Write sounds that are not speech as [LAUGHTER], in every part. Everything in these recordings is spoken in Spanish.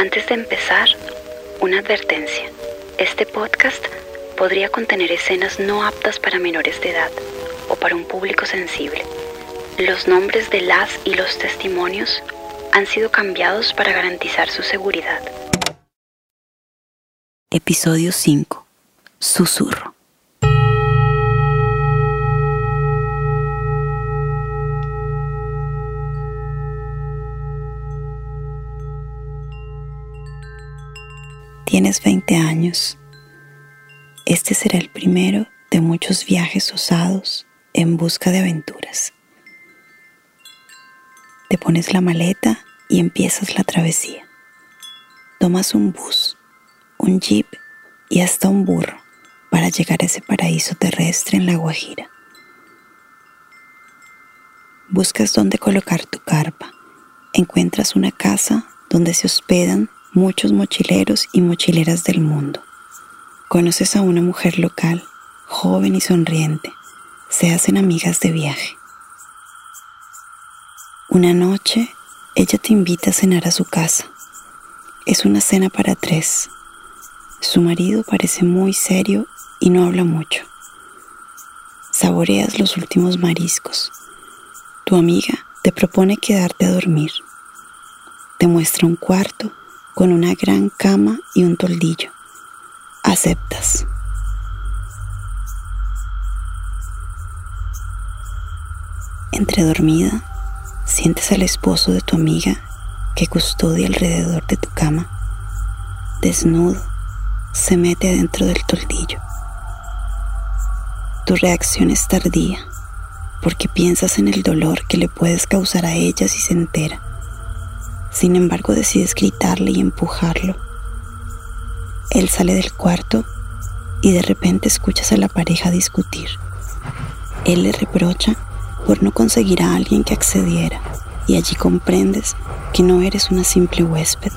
Antes de empezar, una advertencia. Este podcast podría contener escenas no aptas para menores de edad o para un público sensible. Los nombres de las y los testimonios han sido cambiados para garantizar su seguridad. Episodio 5. Susurro. Tienes 20 años. Este será el primero de muchos viajes osados en busca de aventuras. Te pones la maleta y empiezas la travesía. Tomas un bus, un jeep y hasta un burro para llegar a ese paraíso terrestre en la Guajira. Buscas dónde colocar tu carpa. Encuentras una casa donde se hospedan muchos mochileros y mochileras del mundo. Conoces a una mujer local, joven y sonriente. Se hacen amigas de viaje. Una noche, ella te invita a cenar a su casa. Es una cena para tres. Su marido parece muy serio y no habla mucho. Saboreas los últimos mariscos. Tu amiga te propone quedarte a dormir. Te muestra un cuarto con una gran cama y un toldillo. Aceptas. Entre dormida, sientes al esposo de tu amiga que custodia alrededor de tu cama. Desnudo, se mete dentro del toldillo. Tu reacción es tardía, porque piensas en el dolor que le puedes causar a ella si se entera. Sin embargo, decides gritarle y empujarlo. Él sale del cuarto y de repente escuchas a la pareja discutir. Él le reprocha por no conseguir a alguien que accediera y allí comprendes que no eres una simple huésped.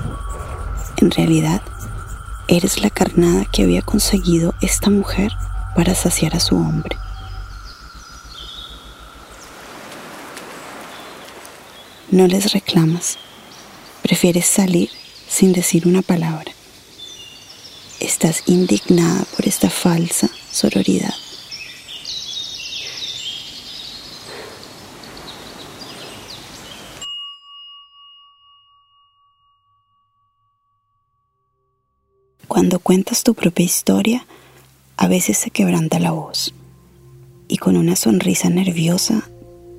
En realidad, eres la carnada que había conseguido esta mujer para saciar a su hombre. No les reclamas, prefieres salir sin decir una palabra. Estás indignada por esta falsa sororidad. Cuando cuentas tu propia historia, a veces se quebranta la voz y con una sonrisa nerviosa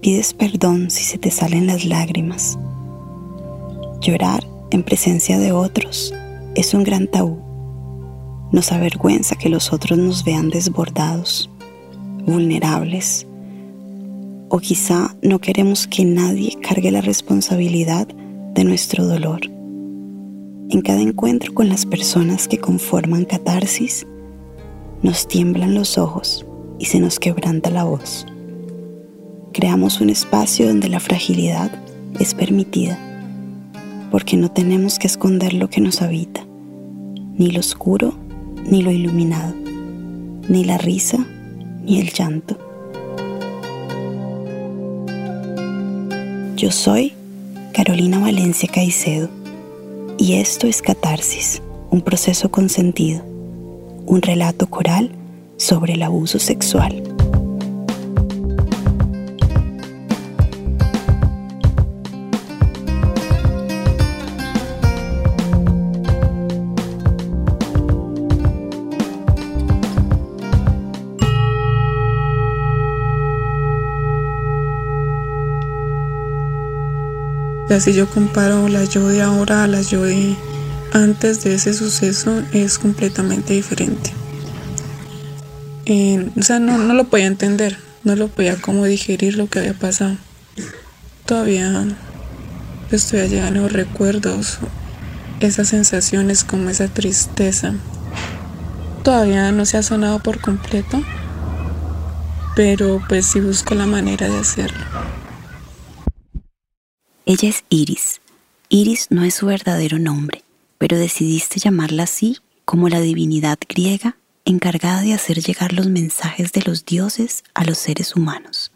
pides perdón si se te salen las lágrimas. Llorar en presencia de otros es un gran tabú. Nos avergüenza que los otros nos vean desbordados, vulnerables, o quizá no queremos que nadie cargue la responsabilidad de nuestro dolor. En cada encuentro con las personas que conforman catarsis, nos tiemblan los ojos y se nos quebranta la voz. Creamos un espacio donde la fragilidad es permitida, porque no tenemos que esconder lo que nos habita, ni lo oscuro, ni lo iluminado, ni la risa, ni el llanto. Yo soy Carolina Valencia Caicedo y esto es Catarsis, un proceso consentido, un relato coral sobre el abuso sexual. Si yo comparo la yo de ahora a la yo de antes de ese suceso, es completamente diferente. o sea, no, no lo podía entender, no lo podía como digerir lo que había pasado. Todavía estoy llegando los recuerdos, esas sensaciones como esa tristeza. Todavía no se ha sonado por completo, pero pues sí busco la manera de hacerlo. Ella es Iris. Iris no es su verdadero nombre, pero decidiste llamarla así como la divinidad griega encargada de hacer llegar los mensajes de los dioses a los seres humanos.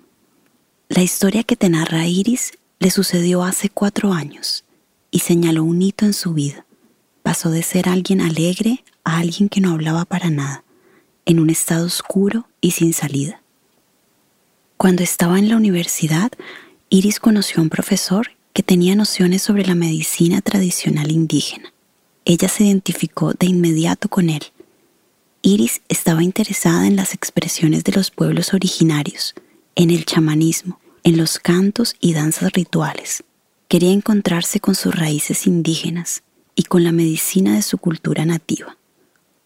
La historia que te narra Iris le sucedió hace cuatro años y señaló un hito en su vida, pasó de ser alguien alegre a alguien que no hablaba para nada, en un estado oscuro y sin salida. Cuando estaba en la universidad, Iris conoció a un profesor que tenía nociones sobre la medicina tradicional indígena. Ella se identificó de inmediato con él. Iris estaba interesada en las expresiones de los pueblos originarios, en el chamanismo, en los cantos y danzas rituales. Quería encontrarse con sus raíces indígenas y con la medicina de su cultura nativa.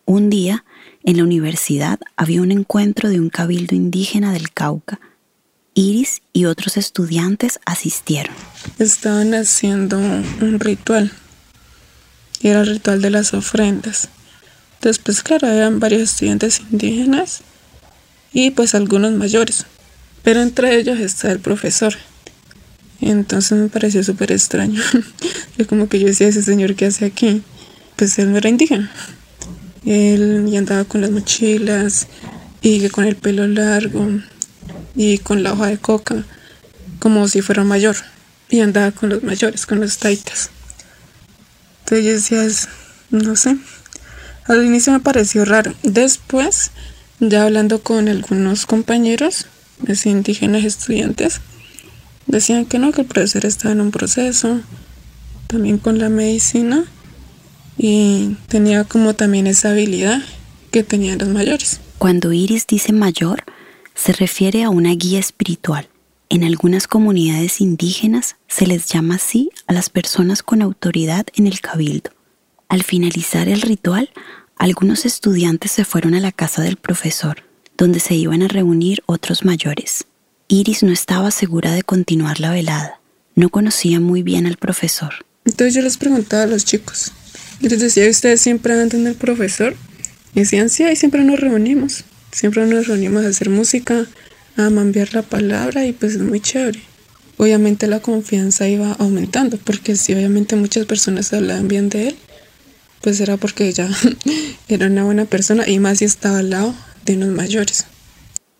Un día, en la universidad había un encuentro de un cabildo indígena del Cauca. Iris y otros estudiantes asistieron. Estaban haciendo un ritual. Y era el ritual de las ofrendas. Después, claro, eran varios estudiantes indígenas y pues algunos mayores. Pero entre ellos está el profesor. Entonces me pareció súper extraño. [LAUGHS] yo como que yo decía, ese señor que hace aquí, pues él no era indígena. Él andaba con las mochilas y con el pelo largo y con la hoja de coca, como si fuera mayor. Y andaba con los mayores, con los taitas. Entonces yo decía, no sé. Al inicio me pareció raro. Después, ya hablando con algunos compañeros, así indígenas estudiantes, Decían que no, que el profesor estaba en un proceso, también con la medicina, y tenía como también esa habilidad que tenían los mayores. Cuando Iris dice mayor, se refiere a una guía espiritual. En algunas comunidades indígenas se les llama así a las personas con autoridad en el cabildo. Al finalizar el ritual, algunos estudiantes se fueron a la casa del profesor, donde se iban a reunir otros mayores. Iris no estaba segura de continuar la velada. No conocía muy bien al profesor. Entonces yo les preguntaba a los chicos. Y les decía, ¿ustedes siempre andan el profesor? Y decían, sí, ahí siempre nos reunimos. Siempre nos reunimos a hacer música, a mambiar la palabra y pues es muy chévere. Obviamente la confianza iba aumentando, porque si obviamente muchas personas hablaban bien de él, pues era porque ella [LAUGHS] era una buena persona y más si estaba al lado de unos mayores.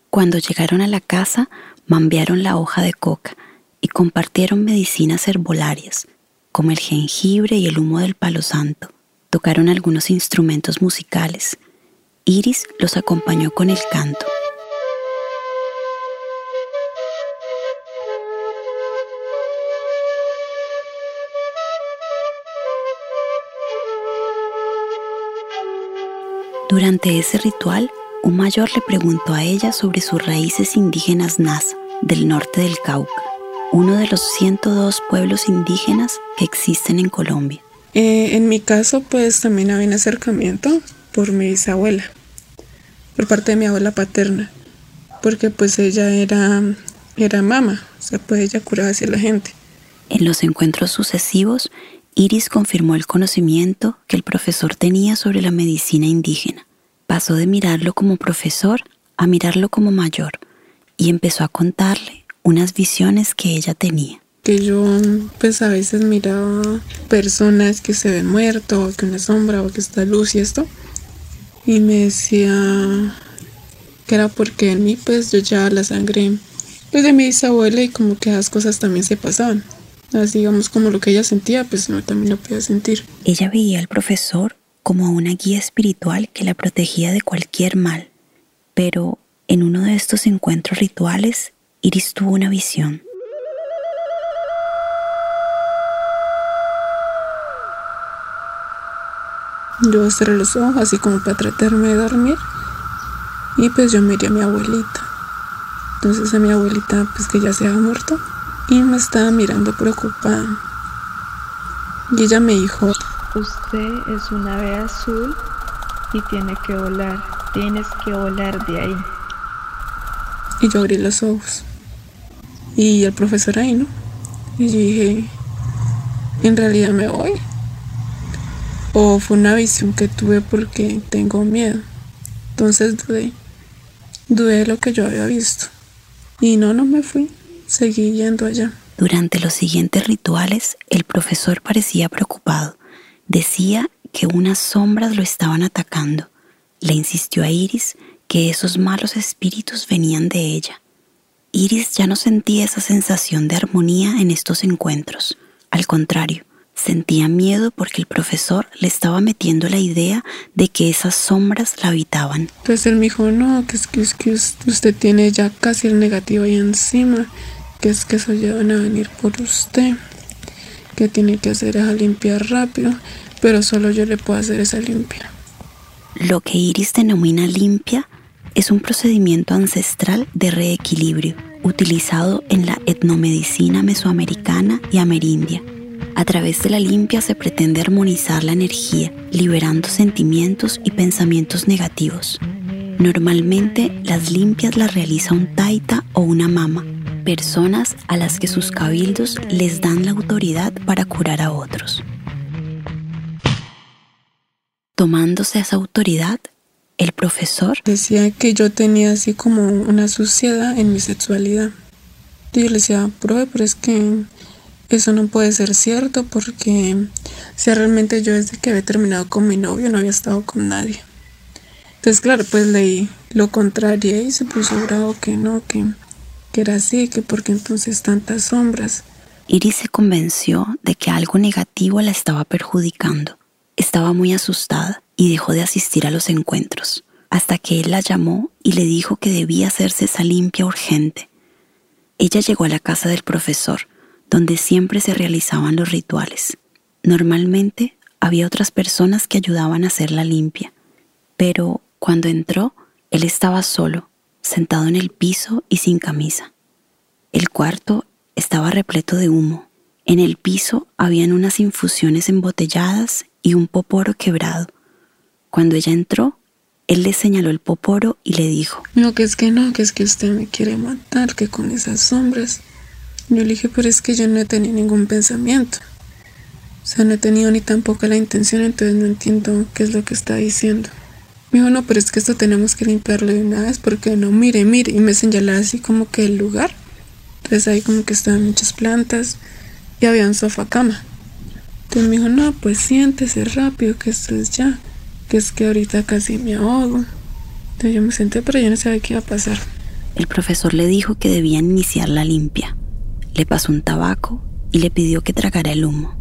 Cuando llegaron a la casa, mambearon la hoja de coca y compartieron medicinas herbolarias, como el jengibre y el humo del palo santo. Tocaron algunos instrumentos musicales. Iris los acompañó con el canto. Durante ese ritual, un mayor le preguntó a ella sobre sus raíces indígenas Nasa, del norte del Cauca, uno de los 102 pueblos indígenas que existen en Colombia. Eh, en mi caso, pues también había un acercamiento por mi bisabuela, por parte de mi abuela paterna, porque pues ella era, era mama, o sea, pues ella curaba hacia la gente. En los encuentros sucesivos, Iris confirmó el conocimiento que el profesor tenía sobre la medicina indígena pasó de mirarlo como profesor a mirarlo como mayor y empezó a contarle unas visiones que ella tenía. Que yo pues a veces miraba personas que se ven muertos, que una sombra o que está luz y esto. Y me decía que era porque en mí pues yo ya la sangre pues de mi bisabuela y como que las cosas también se pasaban. Así digamos como lo que ella sentía pues yo también lo podía sentir. Ella veía al profesor como una guía espiritual que la protegía de cualquier mal. Pero en uno de estos encuentros rituales, Iris tuvo una visión. Yo cerré los ojos así como para tratarme de dormir y pues yo miré a mi abuelita. Entonces a mi abuelita pues que ya se había muerto y me estaba mirando preocupada. Y ella me dijo, Usted es un ave azul y tiene que volar. Tienes que volar de ahí. Y yo abrí los ojos. Y el profesor ahí, ¿no? Y yo dije, ¿en realidad me voy? ¿O fue una visión que tuve porque tengo miedo? Entonces dudé. Dudé de lo que yo había visto. Y no, no me fui. Seguí yendo allá. Durante los siguientes rituales, el profesor parecía preocupado Decía que unas sombras lo estaban atacando. Le insistió a Iris que esos malos espíritus venían de ella. Iris ya no sentía esa sensación de armonía en estos encuentros. Al contrario, Sentía miedo porque el profesor le estaba metiendo la idea de que esas sombras la habitaban. Entonces él me dijo, no, que es que, es que usted tiene ya casi el negativo ahí encima, que es que eso ya van a venir por usted, que tiene que hacer esa limpia rápido, pero solo yo le puedo hacer esa limpia. Lo que Iris denomina limpia es un procedimiento ancestral de reequilibrio utilizado en la etnomedicina mesoamericana y amerindia. A través de la limpia se pretende armonizar la energía, liberando sentimientos y pensamientos negativos. Normalmente las limpias las realiza un taita o una mama, personas a las que sus cabildos les dan la autoridad para curar a otros. Tomándose esa autoridad, el profesor decía que yo tenía así como una suciedad en mi sexualidad. Yo le decía, pruebe, pero es que eso no puede ser cierto porque si realmente yo desde que había terminado con mi novio no había estado con nadie. Entonces, claro, pues leí lo contrario y se puso bravo que no, que, que era así, que porque entonces tantas sombras. Iris se convenció de que algo negativo la estaba perjudicando. Estaba muy asustada y dejó de asistir a los encuentros, hasta que él la llamó y le dijo que debía hacerse esa limpia urgente. Ella llegó a la casa del profesor, donde siempre se realizaban los rituales. Normalmente había otras personas que ayudaban a hacer la limpia, pero cuando entró, él estaba solo, sentado en el piso y sin camisa. El cuarto estaba repleto de humo. En el piso habían unas infusiones embotelladas y un poporo quebrado. Cuando ella entró, él le señaló el poporo y le dijo, No, que es que no, que es que usted me quiere matar, que con esas sombras. Yo le dije, pero es que yo no he tenido ningún pensamiento. O sea, no he tenido ni tampoco la intención, entonces no entiendo qué es lo que está diciendo. Me dijo, no, pero es que esto tenemos que limpiarlo de una vez porque no, mire, mire. Y me señalaba así como que el lugar. Entonces ahí como que estaban muchas plantas y había un sofá cama. Entonces me dijo, no, pues siéntese rápido, que esto es ya que es que ahorita casi me ahogo. Entonces yo me senté, pero yo no sabía qué iba a pasar. El profesor le dijo que debían iniciar la limpia. Le pasó un tabaco y le pidió que tragara el humo.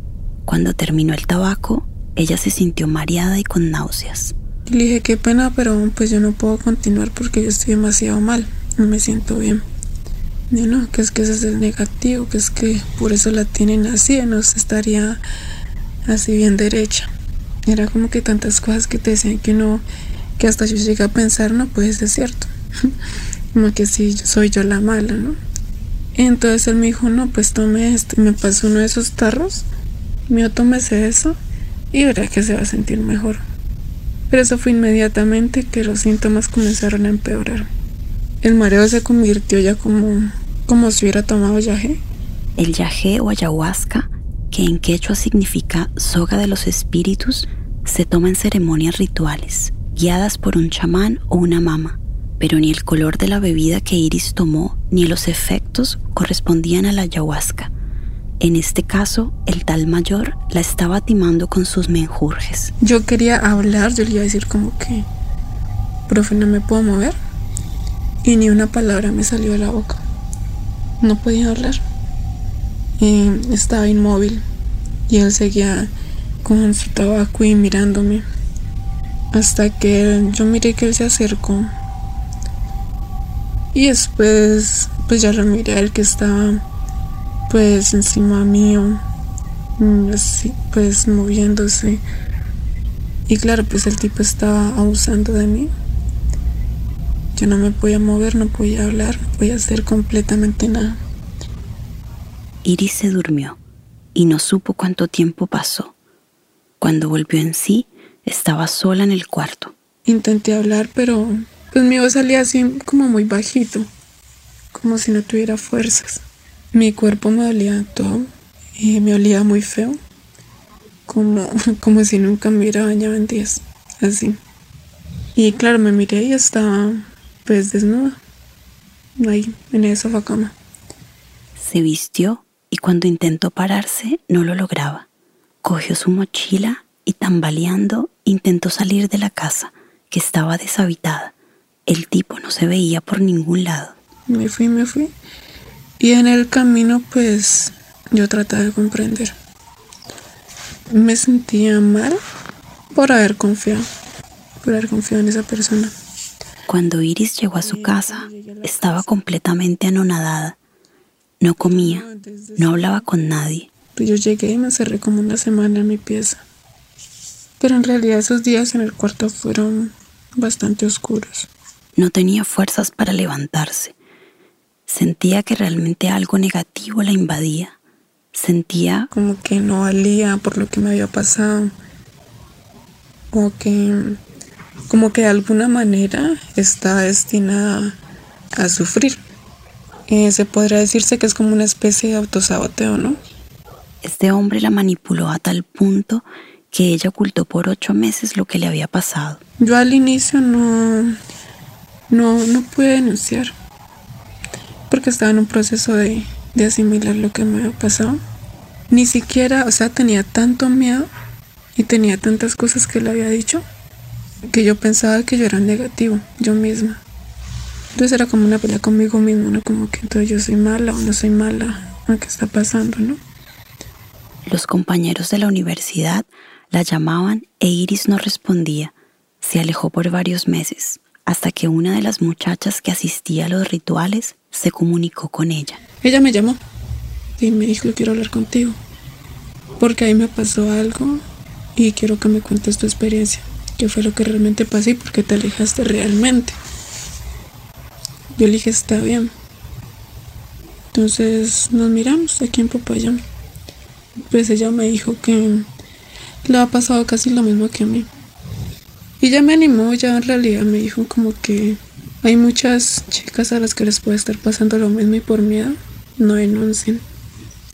Cuando terminó el tabaco, ella se sintió mareada y con náuseas. Le dije, qué pena, pero pues yo no puedo continuar porque yo estoy demasiado mal, no me siento bien. Y no, que es que ese es negativo, que es que por eso la tienen así, no estaría así bien derecha. Era como que tantas cosas que te decían que no, que hasta yo llegué a pensar, no puede ser cierto. [LAUGHS] como que sí, soy yo la mala, ¿no? Entonces él me dijo, no, pues tome esto. Y me pasó uno de esos tarros. Me tómese eso y verá que se va a sentir mejor. Pero eso fue inmediatamente que los síntomas comenzaron a empeorar. El mareo se convirtió ya como, como si hubiera tomado yagé. El yagé o ayahuasca que en quechua significa soga de los espíritus, se toma en ceremonias rituales, guiadas por un chamán o una mama, pero ni el color de la bebida que Iris tomó ni los efectos correspondían a la ayahuasca. En este caso, el tal mayor la estaba timando con sus menjurjes. Yo quería hablar, yo le iba a decir como que, profe, no me puedo mover. Y ni una palabra me salió de la boca. No podía hablar estaba inmóvil y él seguía con su tabaco y mirándome hasta que yo miré que él se acercó y después pues ya lo miré él que estaba pues encima mío así pues moviéndose y claro pues el tipo estaba abusando de mí yo no me podía mover no podía hablar no podía hacer completamente nada Iris se durmió y no supo cuánto tiempo pasó. Cuando volvió en sí, estaba sola en el cuarto. Intenté hablar, pero pues mi voz salía así como muy bajito, como si no tuviera fuerzas. Mi cuerpo me dolía todo y me olía muy feo, como, [LAUGHS] como si nunca me hubiera bañado en días, así. Y claro, me miré y estaba pues desnuda, ahí en esa sofá cama. Se vistió y cuando intentó pararse no lo lograba. Cogió su mochila y tambaleando intentó salir de la casa, que estaba deshabitada. El tipo no se veía por ningún lado. Me fui, me fui. Y en el camino pues yo trataba de comprender. me sentía mal por haber confiado, por haber confiado en esa persona. Cuando Iris llegó a su casa, estaba completamente anonadada. No comía, no hablaba con nadie. Pues yo llegué y me cerré como una semana en mi pieza. Pero en realidad esos días en el cuarto fueron bastante oscuros. No tenía fuerzas para levantarse. Sentía que realmente algo negativo la invadía. Sentía como que no valía por lo que me había pasado. O que como que de alguna manera está destinada a sufrir. Eh, se podría decirse que es como una especie de autosaboteo, ¿no? Este hombre la manipuló a tal punto que ella ocultó por ocho meses lo que le había pasado. Yo al inicio no, no, no pude denunciar porque estaba en un proceso de, de asimilar lo que me había pasado. Ni siquiera, o sea, tenía tanto miedo y tenía tantas cosas que le había dicho que yo pensaba que yo era negativo, yo misma. Entonces era como una pelea conmigo mismo, ¿no? Como que entonces yo soy mala o no soy mala, ¿qué está pasando, no? Los compañeros de la universidad la llamaban e Iris no respondía. Se alejó por varios meses, hasta que una de las muchachas que asistía a los rituales se comunicó con ella. Ella me llamó y me dijo, quiero hablar contigo, porque ahí me pasó algo y quiero que me cuentes tu experiencia qué fue lo que realmente pasó y por qué te alejaste realmente. Yo le dije, está bien. Entonces nos miramos aquí en Popayán. Pues ella me dijo que le ha pasado casi lo mismo que a mí. Y ya me animó, ya en realidad me dijo como que hay muchas chicas a las que les puede estar pasando lo mismo y por miedo no denuncien.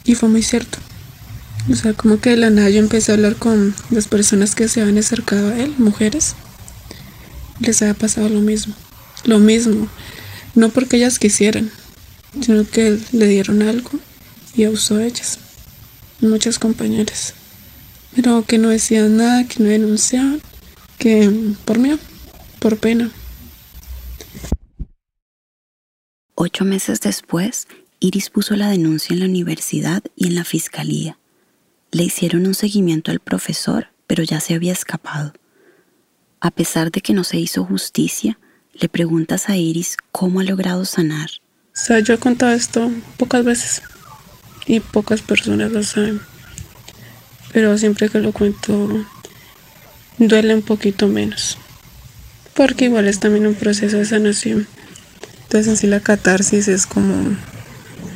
Y fue muy cierto. O sea, como que de la nada yo empecé a hablar con las personas que se habían acercado a él, mujeres. Les había pasado lo mismo. Lo mismo. No porque ellas quisieran, sino que le dieron algo y abusó de ellas. Muchas compañeras. Pero que no decían nada, que no denunciaban, que por miedo, por pena. Ocho meses después, Iris puso la denuncia en la universidad y en la fiscalía. Le hicieron un seguimiento al profesor, pero ya se había escapado. A pesar de que no se hizo justicia, le preguntas a Iris cómo ha logrado sanar. O sea, yo he contado esto pocas veces y pocas personas lo saben. Pero siempre que lo cuento, duele un poquito menos. Porque igual es también un proceso de sanación. Entonces en sí la catarsis es como,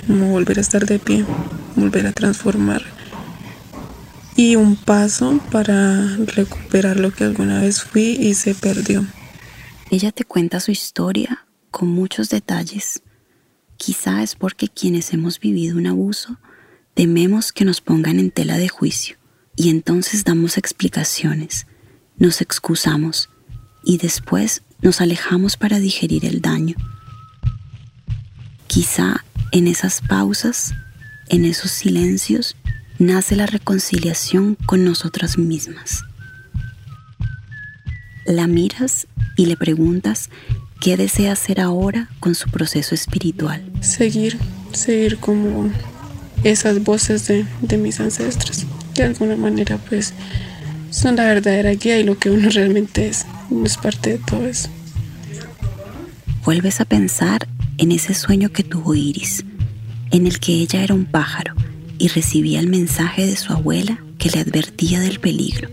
como volver a estar de pie, volver a transformar y un paso para recuperar lo que alguna vez fui y se perdió. Ella te cuenta su historia con muchos detalles. Quizá es porque quienes hemos vivido un abuso tememos que nos pongan en tela de juicio y entonces damos explicaciones, nos excusamos y después nos alejamos para digerir el daño. Quizá en esas pausas, en esos silencios, nace la reconciliación con nosotras mismas. La miras y le preguntas qué desea hacer ahora con su proceso espiritual. Seguir, seguir como esas voces de, de mis ancestros. De alguna manera, pues, son la verdadera guía y lo que uno realmente es. Uno es parte de todo eso. Vuelves a pensar en ese sueño que tuvo Iris, en el que ella era un pájaro y recibía el mensaje de su abuela que le advertía del peligro.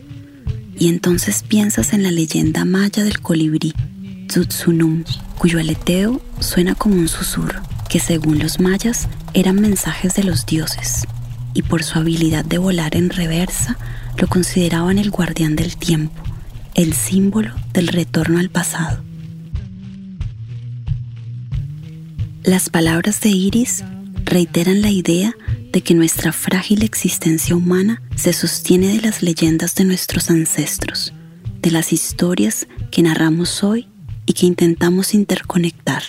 Y entonces piensas en la leyenda maya del colibrí, Tsutsunum, cuyo aleteo suena como un susurro, que según los mayas eran mensajes de los dioses, y por su habilidad de volar en reversa lo consideraban el guardián del tiempo, el símbolo del retorno al pasado. Las palabras de Iris reiteran la idea de que nuestra frágil existencia humana se sostiene de las leyendas de nuestros ancestros, de las historias que narramos hoy y que intentamos interconectar,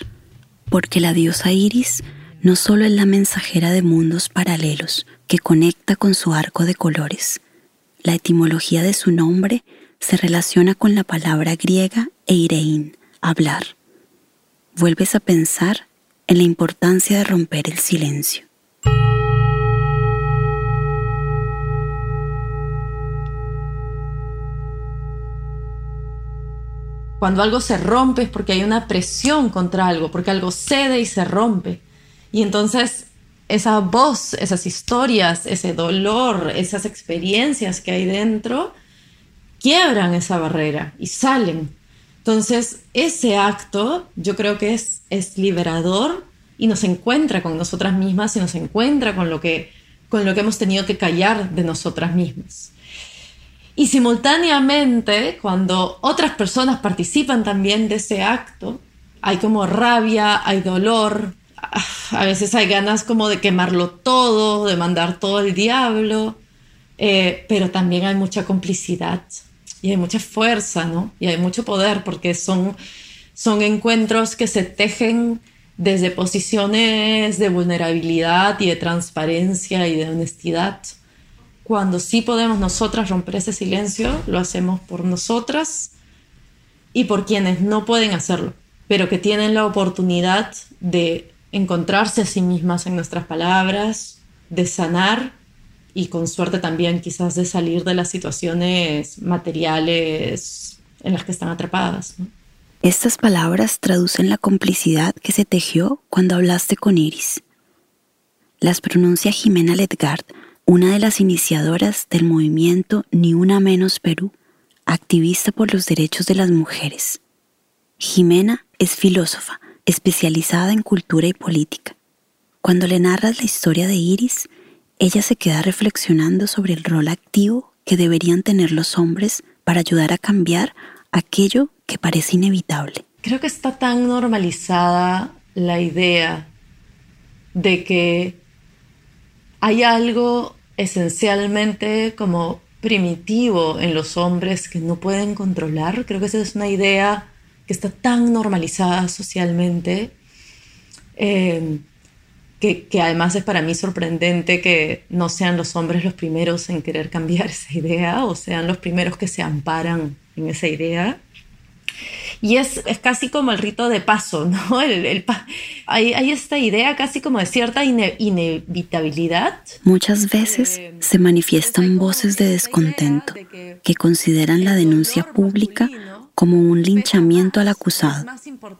porque la diosa Iris no solo es la mensajera de mundos paralelos que conecta con su arco de colores, la etimología de su nombre se relaciona con la palabra griega eirein, hablar. Vuelves a pensar en la importancia de romper el silencio. Cuando algo se rompe es porque hay una presión contra algo, porque algo cede y se rompe. Y entonces esa voz, esas historias, ese dolor, esas experiencias que hay dentro, quiebran esa barrera y salen. Entonces, ese acto yo creo que es, es liberador y nos encuentra con nosotras mismas y nos encuentra con lo que, con lo que hemos tenido que callar de nosotras mismas. Y simultáneamente, cuando otras personas participan también de ese acto, hay como rabia, hay dolor, a veces hay ganas como de quemarlo todo, de mandar todo al diablo, eh, pero también hay mucha complicidad y hay mucha fuerza, ¿no? Y hay mucho poder porque son, son encuentros que se tejen desde posiciones de vulnerabilidad y de transparencia y de honestidad. Cuando sí podemos nosotras romper ese silencio, lo hacemos por nosotras y por quienes no pueden hacerlo, pero que tienen la oportunidad de encontrarse a sí mismas en nuestras palabras, de sanar y con suerte también quizás de salir de las situaciones materiales en las que están atrapadas. Estas palabras traducen la complicidad que se tejió cuando hablaste con Iris. Las pronuncia Jimena Ledgard, una de las iniciadoras del movimiento Ni Una Menos Perú, activista por los derechos de las mujeres. Jimena es filósofa, especializada en cultura y política. Cuando le narras la historia de Iris, ella se queda reflexionando sobre el rol activo que deberían tener los hombres para ayudar a cambiar aquello que parece inevitable. Creo que está tan normalizada la idea de que hay algo esencialmente como primitivo en los hombres que no pueden controlar. Creo que esa es una idea que está tan normalizada socialmente, eh, que, que, además es para mí sorprendente que no sean los hombres los primeros en querer cambiar [LAUGHS] esa idea o sean los primeros que se amparan en esa idea. Y es, es casi como el rito de paso, [LAUGHS] ¿no? El, el hay, hay, esta idea casi como de cierta inevitabilidad. Muchas veces eh, se manifiestan voces de descontento que consideran la denuncia pública como un linchamiento al acusado.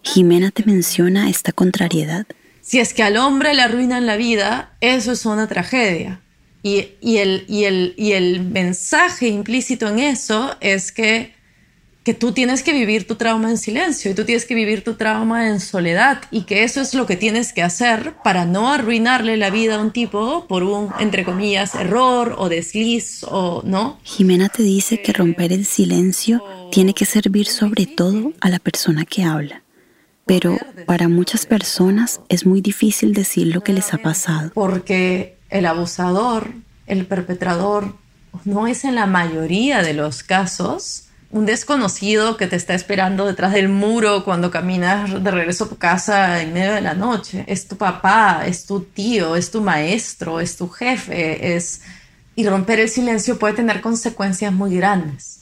Jimena te menciona esta contrariedad. Si es que al hombre le arruinan la vida, eso es una tragedia. Y, y, el, y, el, y el mensaje implícito en eso es que que tú tienes que vivir tu trauma en silencio y tú tienes que vivir tu trauma en soledad y que eso es lo que tienes que hacer para no arruinarle la vida a un tipo por un, entre comillas, error o desliz o no. Jimena te dice que romper el silencio tiene que servir sobre todo a la persona que habla. Pero para muchas personas es muy difícil decir lo que les ha pasado. Porque el abusador, el perpetrador, no es en la mayoría de los casos un desconocido que te está esperando detrás del muro cuando caminas de regreso a tu casa en medio de la noche. Es tu papá, es tu tío, es tu maestro, es tu jefe, es y romper el silencio puede tener consecuencias muy grandes.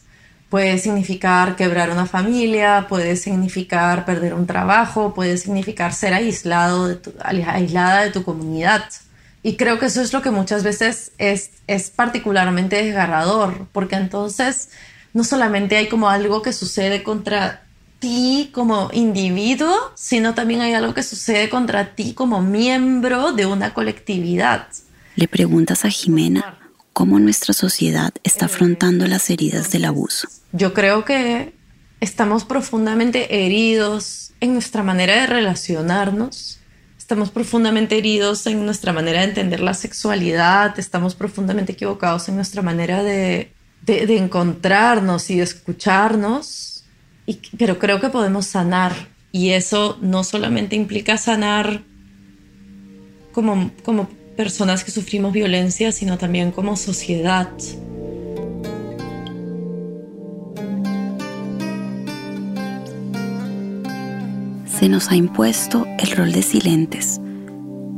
Puede significar quebrar una familia, puede significar perder un trabajo, puede significar ser aislado de aislada de tu comunidad. Y creo que eso es lo que muchas veces es, es particularmente desgarrador, porque entonces no solamente hay como algo que sucede contra ti como individuo, sino también hay algo que sucede contra ti como miembro de una colectividad. Le preguntas a Jimena cómo nuestra sociedad está afrontando las heridas del abuso. Yo creo que estamos profundamente heridos en nuestra manera de relacionarnos, estamos profundamente heridos en nuestra manera de entender la sexualidad, estamos profundamente equivocados en nuestra manera de de, encontrarnos y de escucharnos, y, pero creo que podemos sanar. Y eso no solamente implica sanar como, como personas que sufrimos violencia, sino también como sociedad. Se nos ha impuesto el rol de silentes.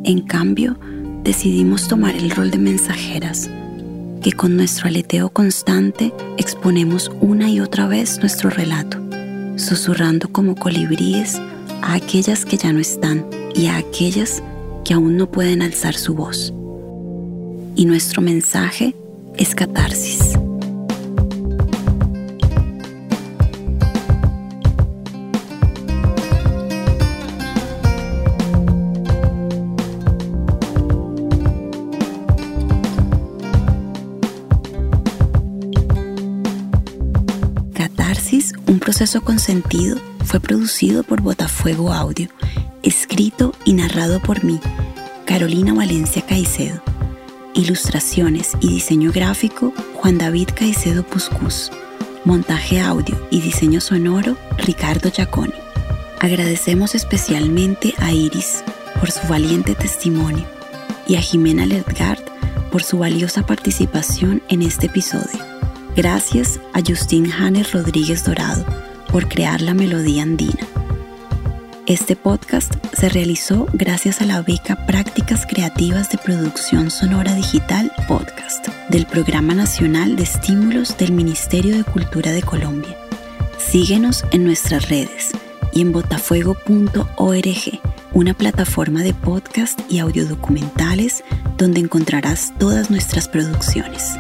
En cambio, decidimos tomar el rol de mensajeras que con nuestro aleteo constante exponemos una y otra vez nuestro relato, susurrando como colibríes a aquellas que ya no están y a aquellas que aún no pueden alzar su voz. Y nuestro mensaje es catarsis. Catarsis, un proceso consentido, fue producido por Botafuego Audio escrito y narrado por mí, Carolina Valencia Caicedo. Ilustraciones y diseño gráfico, Juan David Caicedo Puscus. Montaje audio y diseño sonoro, Ricardo Giaconi. Agradecemos especialmente a Iris por su valiente testimonio y a Jimena Ledgard por su valiosa participación en este episodio. Gracias a Justin Hannes Rodríguez Dorado por crear la melodía andina. Este podcast se realizó gracias a la beca Prácticas Creativas de Producción Sonora Digital Podcast del Programa Nacional de Estímulos del Ministerio de Cultura de Colombia. Síguenos en nuestras redes y en botafuego.org, una plataforma de podcast y audiodocumentales donde encontrarás todas nuestras producciones.